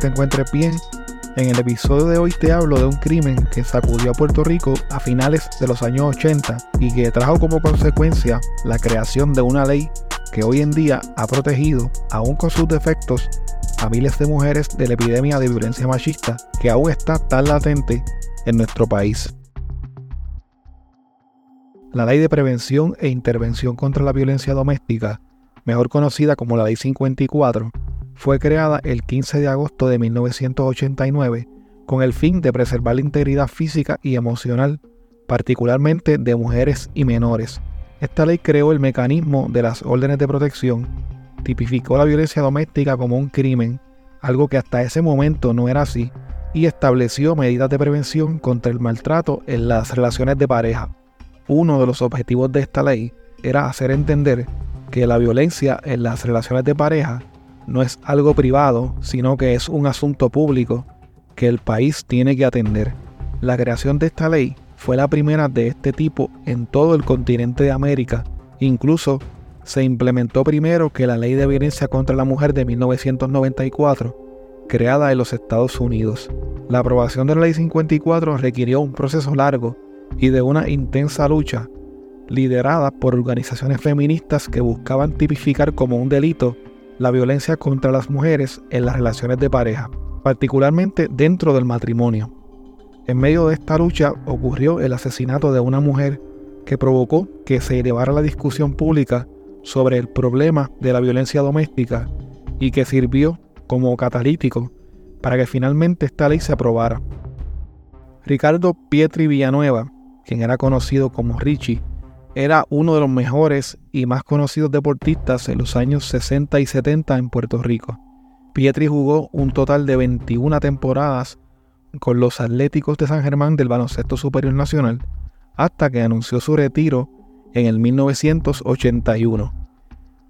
Te encuentres bien. En el episodio de hoy te hablo de un crimen que sacudió a Puerto Rico a finales de los años 80 y que trajo como consecuencia la creación de una ley que hoy en día ha protegido, aún con sus defectos, a miles de mujeres de la epidemia de violencia machista que aún está tan latente en nuestro país. La Ley de Prevención e Intervención contra la Violencia Doméstica, mejor conocida como la Ley 54, fue creada el 15 de agosto de 1989 con el fin de preservar la integridad física y emocional, particularmente de mujeres y menores. Esta ley creó el mecanismo de las órdenes de protección, tipificó la violencia doméstica como un crimen, algo que hasta ese momento no era así, y estableció medidas de prevención contra el maltrato en las relaciones de pareja. Uno de los objetivos de esta ley era hacer entender que la violencia en las relaciones de pareja no es algo privado, sino que es un asunto público que el país tiene que atender. La creación de esta ley fue la primera de este tipo en todo el continente de América. Incluso se implementó primero que la Ley de Violencia contra la Mujer de 1994, creada en los Estados Unidos. La aprobación de la Ley 54 requirió un proceso largo y de una intensa lucha liderada por organizaciones feministas que buscaban tipificar como un delito la violencia contra las mujeres en las relaciones de pareja, particularmente dentro del matrimonio. En medio de esta lucha ocurrió el asesinato de una mujer que provocó que se elevara la discusión pública sobre el problema de la violencia doméstica y que sirvió como catalítico para que finalmente esta ley se aprobara. Ricardo Pietri Villanueva quien era conocido como Richie, era uno de los mejores y más conocidos deportistas en los años 60 y 70 en Puerto Rico. Pietri jugó un total de 21 temporadas con los Atléticos de San Germán del Baloncesto Superior Nacional hasta que anunció su retiro en el 1981.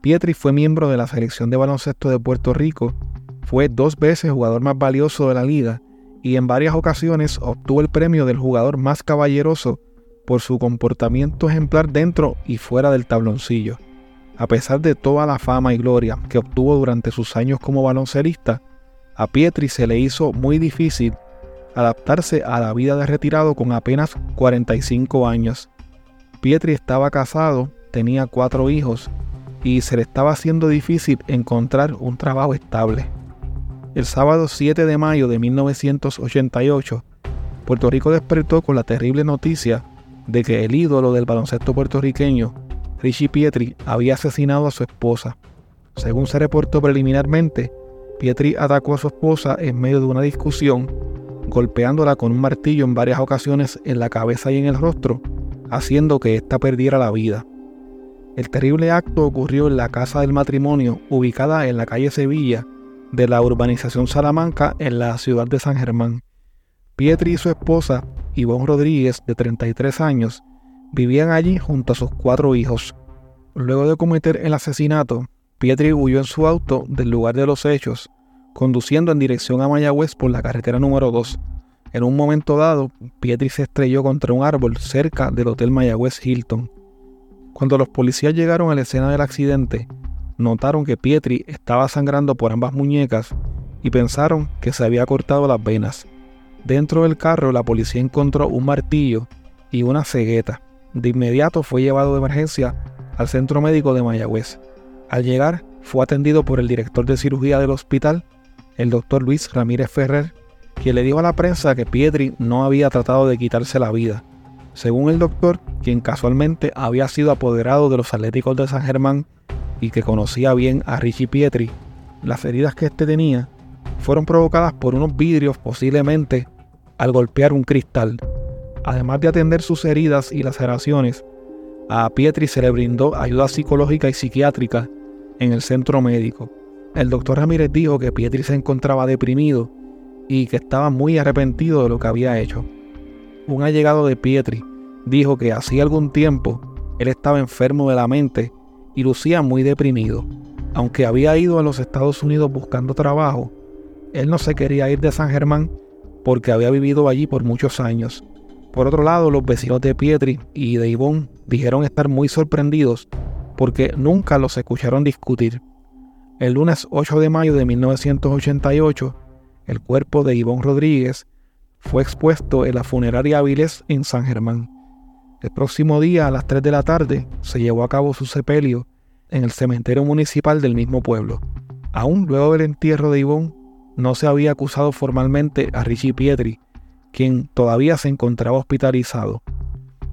Pietri fue miembro de la selección de baloncesto de Puerto Rico, fue dos veces jugador más valioso de la liga y en varias ocasiones obtuvo el premio del jugador más caballeroso por su comportamiento ejemplar dentro y fuera del tabloncillo. A pesar de toda la fama y gloria que obtuvo durante sus años como baloncerista, a Pietri se le hizo muy difícil adaptarse a la vida de retirado con apenas 45 años. Pietri estaba casado, tenía cuatro hijos y se le estaba haciendo difícil encontrar un trabajo estable. El sábado 7 de mayo de 1988, Puerto Rico despertó con la terrible noticia de que el ídolo del baloncesto puertorriqueño, Richie Pietri, había asesinado a su esposa. Según se reportó preliminarmente, Pietri atacó a su esposa en medio de una discusión, golpeándola con un martillo en varias ocasiones en la cabeza y en el rostro, haciendo que ésta perdiera la vida. El terrible acto ocurrió en la casa del matrimonio, ubicada en la calle Sevilla de la urbanización Salamanca en la ciudad de San Germán. Pietri y su esposa Ivonne Rodríguez, de 33 años, vivían allí junto a sus cuatro hijos. Luego de cometer el asesinato, Pietri huyó en su auto del lugar de los hechos, conduciendo en dirección a Mayagüez por la carretera número 2. En un momento dado, Pietri se estrelló contra un árbol cerca del Hotel Mayagüez Hilton. Cuando los policías llegaron a la escena del accidente, notaron que Pietri estaba sangrando por ambas muñecas y pensaron que se había cortado las venas. Dentro del carro la policía encontró un martillo y una cegueta. De inmediato fue llevado de emergencia al centro médico de Mayagüez. Al llegar fue atendido por el director de cirugía del hospital, el doctor Luis Ramírez Ferrer, quien le dijo a la prensa que Pietri no había tratado de quitarse la vida. Según el doctor, quien casualmente había sido apoderado de los Atléticos de San Germán y que conocía bien a Richie Pietri, las heridas que éste tenía fueron provocadas por unos vidrios posiblemente al golpear un cristal. Además de atender sus heridas y laceraciones, a Pietri se le brindó ayuda psicológica y psiquiátrica en el centro médico. El doctor Ramírez dijo que Pietri se encontraba deprimido y que estaba muy arrepentido de lo que había hecho. Un allegado de Pietri dijo que hacía algún tiempo él estaba enfermo de la mente y lucía muy deprimido. Aunque había ido a los Estados Unidos buscando trabajo, él no se quería ir de San Germán porque había vivido allí por muchos años. Por otro lado, los vecinos de Pietri y de Ivonne dijeron estar muy sorprendidos porque nunca los escucharon discutir. El lunes 8 de mayo de 1988, el cuerpo de Ivonne Rodríguez fue expuesto en la funeraria Avilés en San Germán. El próximo día, a las 3 de la tarde, se llevó a cabo su sepelio en el cementerio municipal del mismo pueblo. Aún luego del entierro de Ivonne, no se había acusado formalmente a Richie Pietri, quien todavía se encontraba hospitalizado.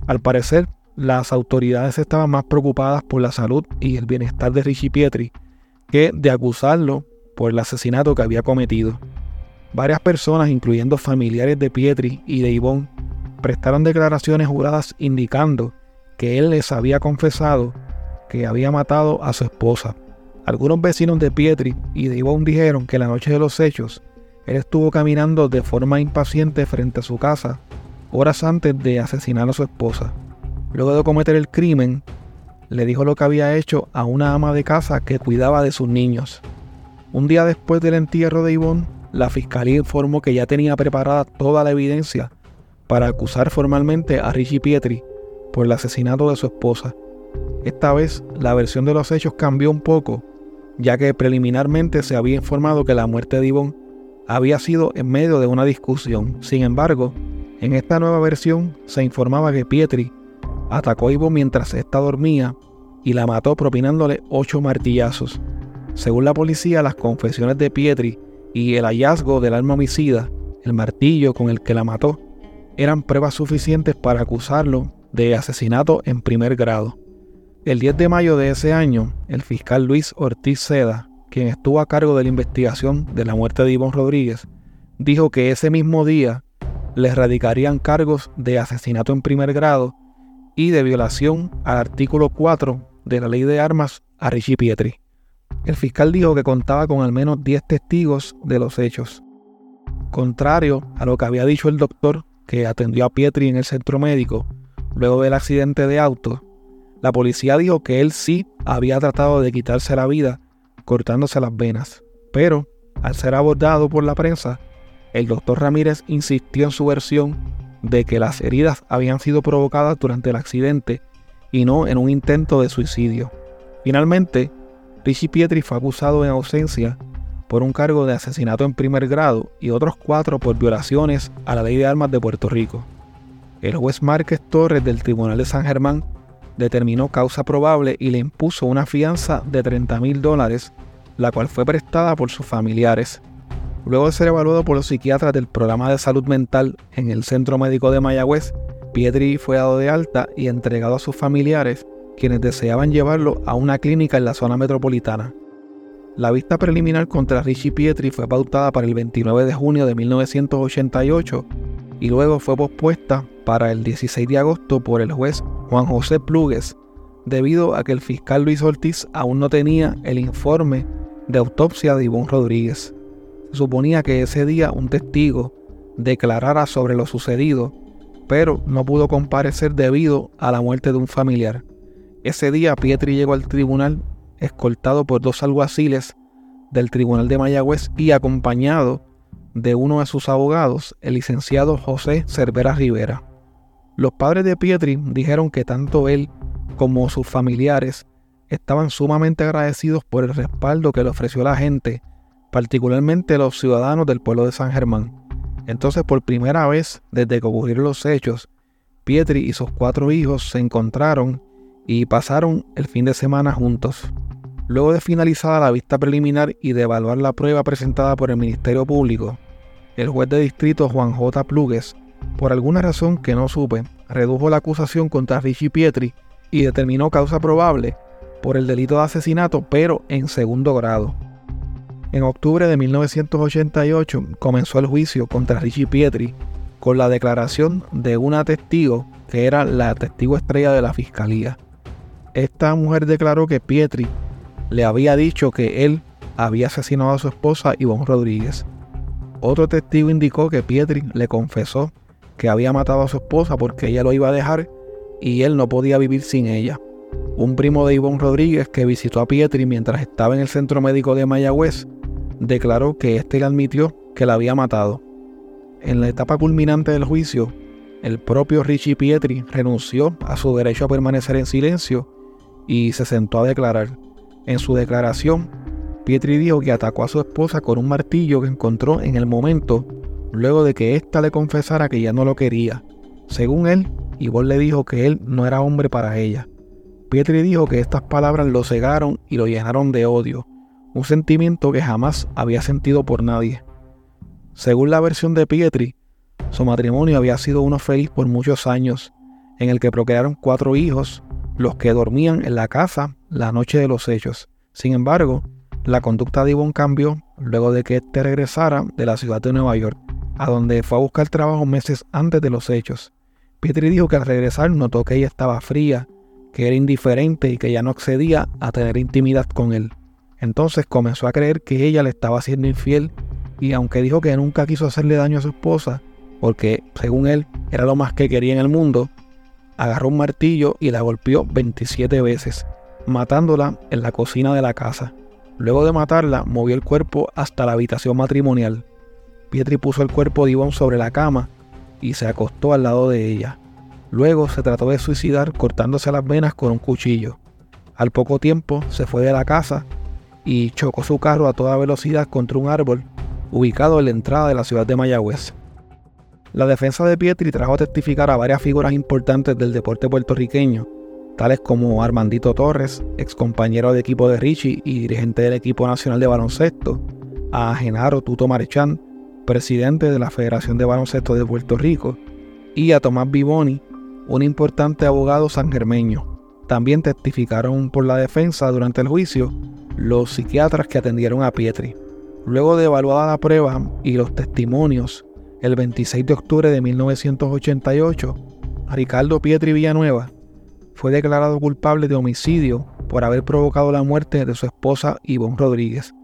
Al parecer, las autoridades estaban más preocupadas por la salud y el bienestar de Richie Pietri que de acusarlo por el asesinato que había cometido. Varias personas, incluyendo familiares de Pietri y de Ivonne, prestaron declaraciones juradas indicando que él les había confesado que había matado a su esposa. Algunos vecinos de Pietri y de Ivonne dijeron que la noche de los hechos, él estuvo caminando de forma impaciente frente a su casa horas antes de asesinar a su esposa. Luego de cometer el crimen, le dijo lo que había hecho a una ama de casa que cuidaba de sus niños. Un día después del entierro de Ivonne, la fiscalía informó que ya tenía preparada toda la evidencia para acusar formalmente a Richie Pietri por el asesinato de su esposa. Esta vez la versión de los hechos cambió un poco, ya que preliminarmente se había informado que la muerte de Ivonne había sido en medio de una discusión. Sin embargo, en esta nueva versión se informaba que Pietri atacó a Ivonne mientras ésta dormía y la mató propinándole ocho martillazos. Según la policía, las confesiones de Pietri y el hallazgo del arma homicida, el martillo con el que la mató, eran pruebas suficientes para acusarlo de asesinato en primer grado. El 10 de mayo de ese año, el fiscal Luis Ortiz Seda, quien estuvo a cargo de la investigación de la muerte de Ivonne Rodríguez, dijo que ese mismo día le radicarían cargos de asesinato en primer grado y de violación al artículo 4 de la ley de armas a Richie Pietri. El fiscal dijo que contaba con al menos 10 testigos de los hechos. Contrario a lo que había dicho el doctor que atendió a Pietri en el centro médico luego del accidente de auto, la policía dijo que él sí había tratado de quitarse la vida cortándose las venas, pero al ser abordado por la prensa, el doctor Ramírez insistió en su versión de que las heridas habían sido provocadas durante el accidente y no en un intento de suicidio. Finalmente, Richie Pietri fue acusado en ausencia por un cargo de asesinato en primer grado y otros cuatro por violaciones a la ley de armas de Puerto Rico. El juez Márquez Torres del Tribunal de San Germán determinó causa probable y le impuso una fianza de 30 mil dólares, la cual fue prestada por sus familiares. Luego de ser evaluado por los psiquiatras del programa de salud mental en el Centro Médico de Mayagüez, Pietri fue dado de alta y entregado a sus familiares, quienes deseaban llevarlo a una clínica en la zona metropolitana. La vista preliminar contra Richie Pietri fue pautada para el 29 de junio de 1988 y luego fue pospuesta para el 16 de agosto por el juez Juan José Plugues, debido a que el fiscal Luis Ortiz aún no tenía el informe de autopsia de Ivonne Rodríguez. Se suponía que ese día un testigo declarara sobre lo sucedido, pero no pudo comparecer debido a la muerte de un familiar. Ese día Pietri llegó al tribunal escoltado por dos alguaciles del Tribunal de Mayagüez y acompañado de uno de sus abogados, el licenciado José Cervera Rivera. Los padres de Pietri dijeron que tanto él como sus familiares estaban sumamente agradecidos por el respaldo que le ofreció la gente, particularmente los ciudadanos del pueblo de San Germán. Entonces, por primera vez desde que ocurrieron los hechos, Pietri y sus cuatro hijos se encontraron y pasaron el fin de semana juntos. Luego de finalizada la vista preliminar y de evaluar la prueba presentada por el Ministerio Público, el juez de distrito Juan J. Plugues, por alguna razón que no supe, redujo la acusación contra Richie Pietri y determinó causa probable por el delito de asesinato, pero en segundo grado. En octubre de 1988 comenzó el juicio contra Richie Pietri con la declaración de una testigo que era la testigo estrella de la fiscalía. Esta mujer declaró que Pietri le había dicho que él había asesinado a su esposa Ivonne Rodríguez. Otro testigo indicó que Pietri le confesó que había matado a su esposa porque ella lo iba a dejar y él no podía vivir sin ella. Un primo de Ivonne Rodríguez que visitó a Pietri mientras estaba en el centro médico de Mayagüez declaró que éste le admitió que la había matado. En la etapa culminante del juicio, el propio Richie Pietri renunció a su derecho a permanecer en silencio y se sentó a declarar. En su declaración, Pietri dijo que atacó a su esposa con un martillo que encontró en el momento luego de que ésta le confesara que ya no lo quería. Según él, Yvonne le dijo que él no era hombre para ella. Pietri dijo que estas palabras lo cegaron y lo llenaron de odio, un sentimiento que jamás había sentido por nadie. Según la versión de Pietri, su matrimonio había sido uno feliz por muchos años, en el que procrearon cuatro hijos, los que dormían en la casa la noche de los hechos. Sin embargo, la conducta de Yvonne cambió luego de que éste regresara de la ciudad de Nueva York, a donde fue a buscar trabajo meses antes de los hechos. Pietri dijo que al regresar notó que ella estaba fría, que era indiferente y que ya no accedía a tener intimidad con él. Entonces comenzó a creer que ella le estaba siendo infiel y aunque dijo que nunca quiso hacerle daño a su esposa, porque según él era lo más que quería en el mundo, agarró un martillo y la golpeó 27 veces, matándola en la cocina de la casa. Luego de matarla, movió el cuerpo hasta la habitación matrimonial. Pietri puso el cuerpo de Ivonne sobre la cama y se acostó al lado de ella. Luego se trató de suicidar cortándose las venas con un cuchillo. Al poco tiempo se fue de la casa y chocó su carro a toda velocidad contra un árbol ubicado en la entrada de la ciudad de Mayagüez. La defensa de Pietri trajo a testificar a varias figuras importantes del deporte puertorriqueño, tales como Armandito Torres, ex compañero de equipo de Richie y dirigente del equipo nacional de baloncesto, a Genaro Tuto Marchán, presidente de la Federación de Baloncesto de Puerto Rico, y a Tomás Vivoni, un importante abogado sangermeño. También testificaron por la defensa durante el juicio los psiquiatras que atendieron a Pietri. Luego de evaluada la prueba y los testimonios, el 26 de octubre de 1988, Ricardo Pietri Villanueva fue declarado culpable de homicidio por haber provocado la muerte de su esposa Ivonne Rodríguez.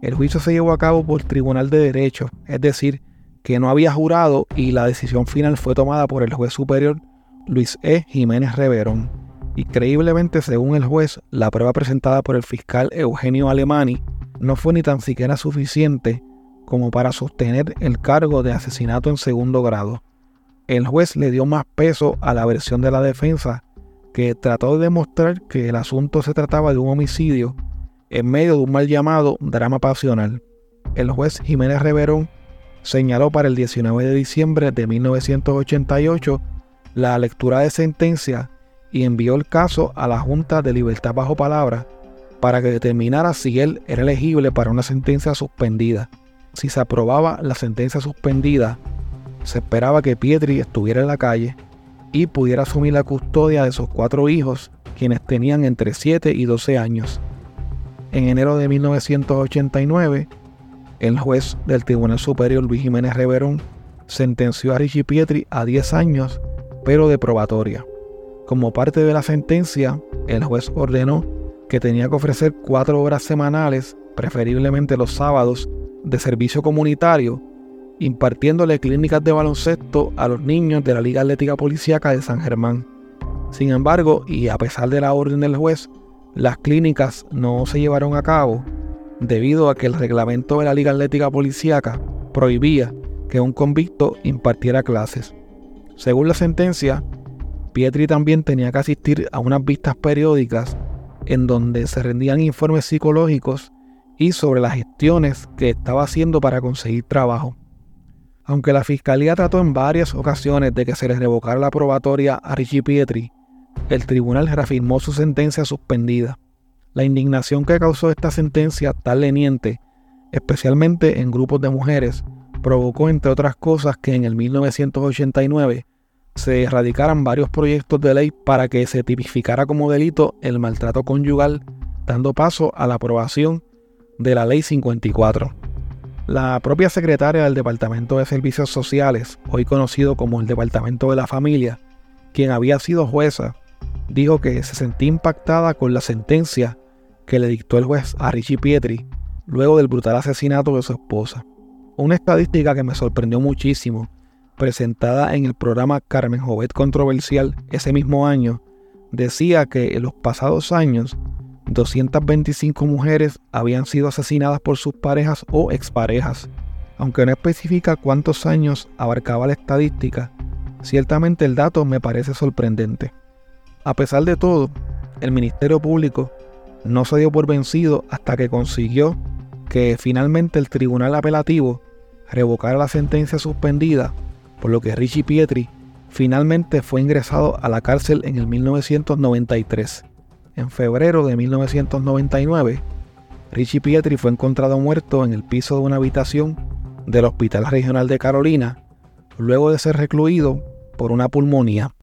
El juicio se llevó a cabo por Tribunal de Derecho, es decir, que no había jurado y la decisión final fue tomada por el juez superior Luis E. Jiménez Reverón. Increíblemente, según el juez, la prueba presentada por el fiscal Eugenio Alemani no fue ni tan siquiera suficiente como para sostener el cargo de asesinato en segundo grado. El juez le dio más peso a la versión de la defensa que trató de demostrar que el asunto se trataba de un homicidio en medio de un mal llamado drama pasional. El juez Jiménez Reverón señaló para el 19 de diciembre de 1988 la lectura de sentencia y envió el caso a la Junta de Libertad bajo palabra para que determinara si él era elegible para una sentencia suspendida. Si se aprobaba la sentencia suspendida, se esperaba que Pietri estuviera en la calle y pudiera asumir la custodia de sus cuatro hijos, quienes tenían entre 7 y 12 años. En enero de 1989, el juez del Tribunal Superior Luis Jiménez Reverón sentenció a Richie Pietri a 10 años, pero de probatoria. Como parte de la sentencia, el juez ordenó que tenía que ofrecer cuatro horas semanales, preferiblemente los sábados, de servicio comunitario impartiéndole clínicas de baloncesto a los niños de la Liga Atlética Policíaca de San Germán. Sin embargo, y a pesar de la orden del juez, las clínicas no se llevaron a cabo debido a que el reglamento de la Liga Atlética Policíaca prohibía que un convicto impartiera clases. Según la sentencia, Pietri también tenía que asistir a unas vistas periódicas en donde se rendían informes psicológicos y sobre las gestiones que estaba haciendo para conseguir trabajo. Aunque la fiscalía trató en varias ocasiones de que se le revocara la probatoria a Richie Pietri, el tribunal reafirmó su sentencia suspendida. La indignación que causó esta sentencia tan leniente, especialmente en grupos de mujeres, provocó, entre otras cosas, que en el 1989 se erradicaran varios proyectos de ley para que se tipificara como delito el maltrato conyugal, dando paso a la aprobación de la Ley 54. La propia secretaria del Departamento de Servicios Sociales, hoy conocido como el Departamento de la Familia, quien había sido jueza, dijo que se sentía impactada con la sentencia que le dictó el juez a Richie Pietri luego del brutal asesinato de su esposa. Una estadística que me sorprendió muchísimo, presentada en el programa Carmen Jovet Controversial ese mismo año, decía que en los pasados años 225 mujeres habían sido asesinadas por sus parejas o exparejas. Aunque no especifica cuántos años abarcaba la estadística, ciertamente el dato me parece sorprendente. A pesar de todo, el Ministerio Público no se dio por vencido hasta que consiguió que finalmente el tribunal apelativo revocara la sentencia suspendida, por lo que Richie Pietri finalmente fue ingresado a la cárcel en el 1993. En febrero de 1999, Richie Pietri fue encontrado muerto en el piso de una habitación del Hospital Regional de Carolina, luego de ser recluido por una pulmonía.